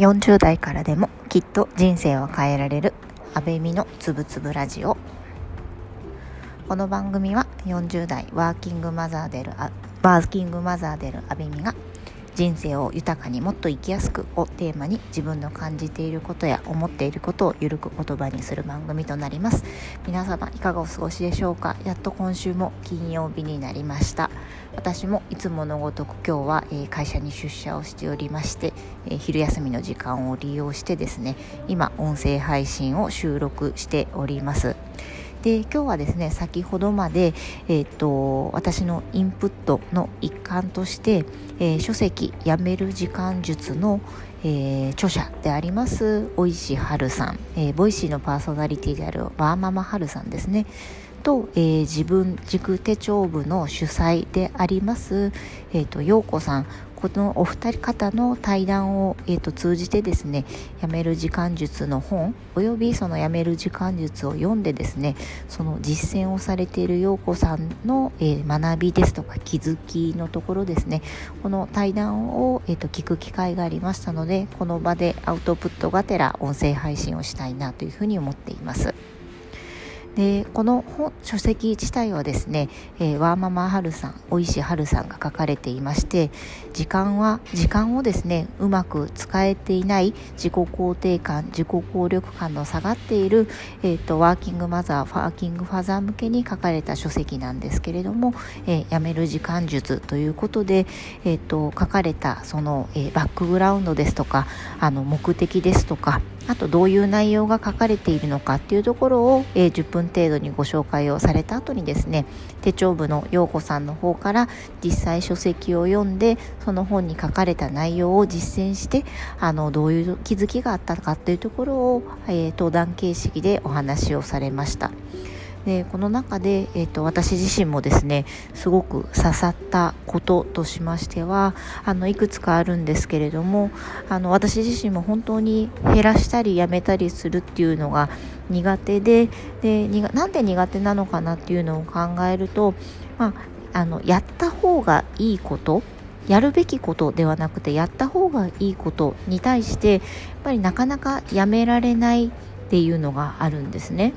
40代からでもきっと人生は変えられる。安倍美のつぶつぶラジオ。この番組は40代ワーキングマザーでるワーキングマザーでる安倍美が人生を豊かにもっと生きやすくをテーマに自分の感じていることや思っていることをゆるく言葉にする番組となります。皆様いかがお過ごしでしょうか？やっと今週も金曜日になりました。私もいつものごとく今日は、え会社に出社をしておりまして、え昼休みの時間を利用してですね今音声配信を収録しております。で今日はですね先ほどまで、えーと、私のインプットの一環として、えー、書籍「やめる時間術の」えー、著者であります尾石晴さん、えー、 Voicy のパーソナリティであるワーママはるさんですね。と、えー、自分軸手帳部の主宰であります、えーと、陽子さん。このお二人方の対談を、えーと、通じてですねやめる時間術の本およびそのやめる時間術を読んでですねその実践をされている陽子さんの、えー、学びですとか気づきのところですねこの対談を、えーと聞く機会がありましたのでこの場でアウトプットがてら音声配信をしたいなというふうに思っています。でこの書籍自体はですね、えー、ワーママハルさん大石春さんが書かれていまして時間は時間をですねうまく使えていない自己肯定感自己効力感の下がっている、えーと、ワーキングマザーワーキングファザー向けに書かれた書籍なんですけれども「えー、やめる時間術」ということで、えーと、書かれたその、えー、バックグラウンドですとかあの目的ですとかあとどういう内容が書かれているのかっていうところを、えー、10分程度にご紹介をされた後にですね手帳部の陽子さんの方から実際書籍を読んでその本に書かれた内容を実践してあのどういう気づきがあったかっていうところを、えー、登壇形式でお話をされました。でこの中で、えーと、私自身もですねすごく刺さったこととしましてはあのいくつかあるんですけれどもあの私自身も本当に減らしたりやめたりするっていうのが苦手ででなんで苦手なのかなっていうのを考えると、まあ、あのやった方がいいことやるべきことではなくてやった方がいいことに対してやっぱりなかなかやめられないっていうのがあるんですね。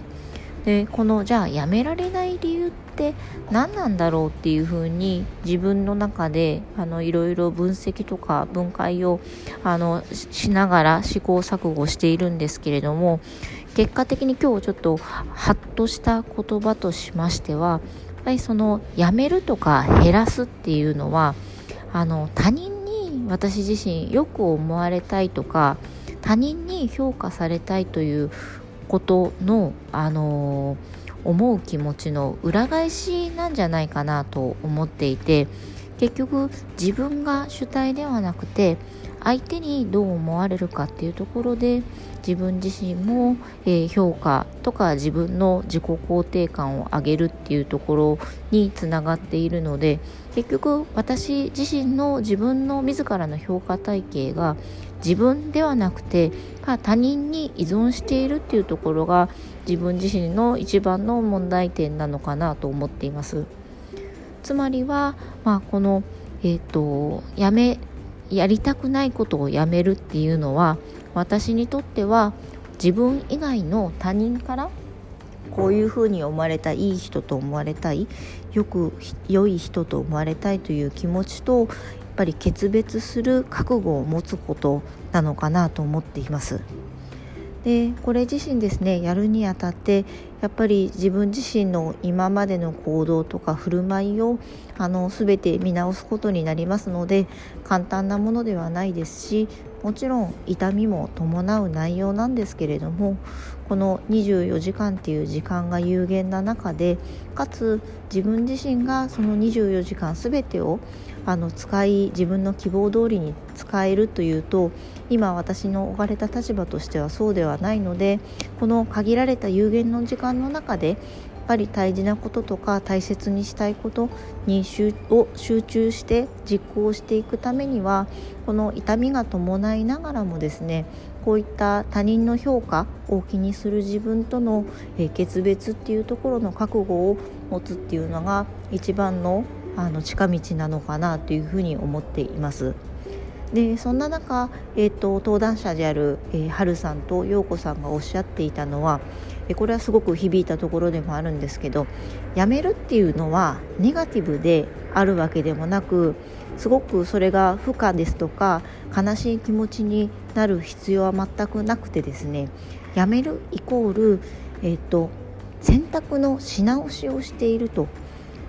でこのじゃあやめられない理由って何なんだろうっていうふうに自分の中であのいろいろ分析とか分解をあのしながら試行錯誤しているんですけれども結果的に今日ちょっとハッとした言葉としましてはやっぱりそのやめるとか減らすっていうのはあの他人に私自身よく思われたいとか他人に評価されたいということの、あのー、思う気持ちの裏返しなんじゃないかなと思っていて結局自分が主体ではなくて相手にどう思われるかっていうところで自分自身も、え、評価とか自分の自己肯定感を上げるっていうところにつながっているので結局私自身の自分の自らの評価体系が自分ではなくて他人に依存しているっていうところが自分自身の一番の問題点なのかなと思っています。つまりは、まあ、この、えーと、やめやりたくないことをやめるっていうのは私にとっては自分以外の他人からこういうふうに思われたいい人と思われたいよく良い人と思われたいという気持ちとやっぱり決別する覚悟を持つことなのかなと思っています。でこれ自身ですねやるにあたってやっぱり自分自身の今までの行動とか振る舞いをあの全て見直すことになりますので簡単なものではないですしもちろん痛みも伴う内容なんですけれどもこの24時間っていう時間が有限な中でかつ自分自身がその24時間全てをあの使い自分の希望通りに使えるというと今私の置かれた立場としてはそうではないのでこの限られた有限の時間の中でやっぱり大事なこととか大切にしたいことにを集中して実行していくためにはこの痛みが伴いながらもですねこういった他人の評価を気にする自分との、決別っていうところの覚悟を持つっていうのが一番のあの近道なのかなというふうに思っています。でそんな中、えーと、登壇者である、えー、春さんと陽子さんがおっしゃっていたのは、えこれはすごく響いたところでもあるんですけどやめるっていうのはネガティブであるわけでもなくすごくそれが負荷ですとか悲しい気持ちになる必要は全くなくてですねやめるイコール、えーと選択のし直しをしていると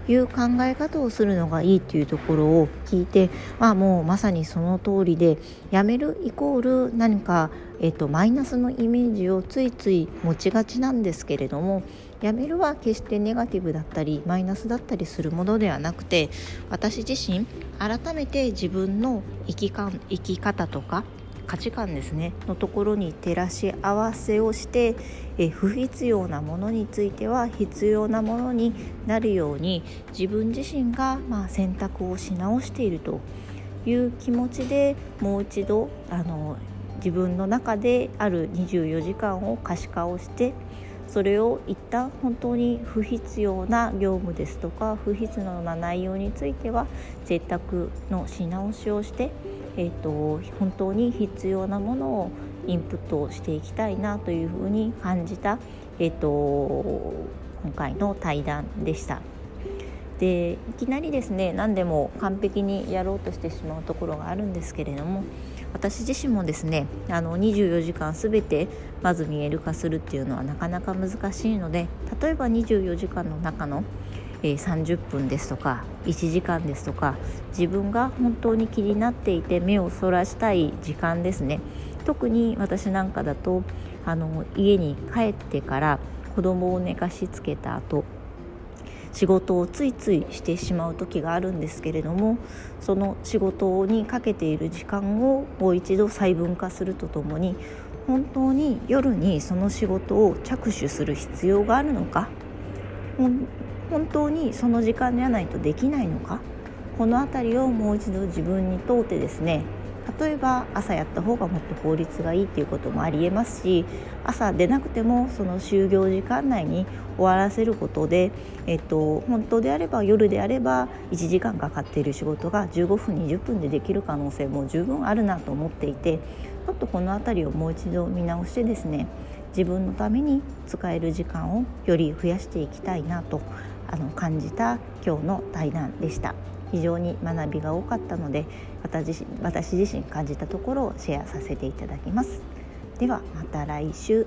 いう考え方をするのがいいっていうところを聞いて、まあ、もうまさにその通りでやめるイコール何か、えっと、マイナスのイメージをついつい持ちがちなんですけれどもやめるは決してネガティブだったりマイナスだったりするものではなくて私自身改めて自分の生きか生き方とか価値観ですねのところに照らし合わせをしてえ不必要なものについては必要なものになるように自分自身がまあ選択をし直しているという気持ちでもう一度あの自分の中である24時間を可視化をしてそれを一旦本当に不必要な業務ですとか不必要な内容については選択のし直しをしてえーと、本当に必要なものをインプットしていきたいなというふうに感じた、えーと、今回の対談でした。でいきなりですね何でも完璧にやろうとしてしまうところがあるんですけれども私自身もですねあの24時間全てまず見える化するっていうのはなかなか難しいので例えば24時間の中のえ30分ですとか1時間ですとか自分が本当に気になっていて目をそらしたい時間ですね。特に私なんかだとあの家に帰ってから子供を寝かしつけた後仕事をついついしてしまう時があるんですけれどもその仕事にかけている時間をもう一度細分化するとともに本当に夜にその仕事を着手する必要があるのか本当にその時間じゃないとできないのか？この辺りをもう一度自分に問うてですね例えば朝やった方がもっと効率がいいっていうこともありえますし朝出なくてもその就業時間内に終わらせることで、えっと、本当であれば夜であれば1時間かかっている仕事が15分20分でできる可能性も十分あるなと思っていてちょっとこの辺りをもう一度見直してですね自分のために使える時間をより増やしていきたいなとあの感じた今日の対談でした。非常に学びが多かったので私私自身感じたところをシェアさせていただきます。ではまた来週。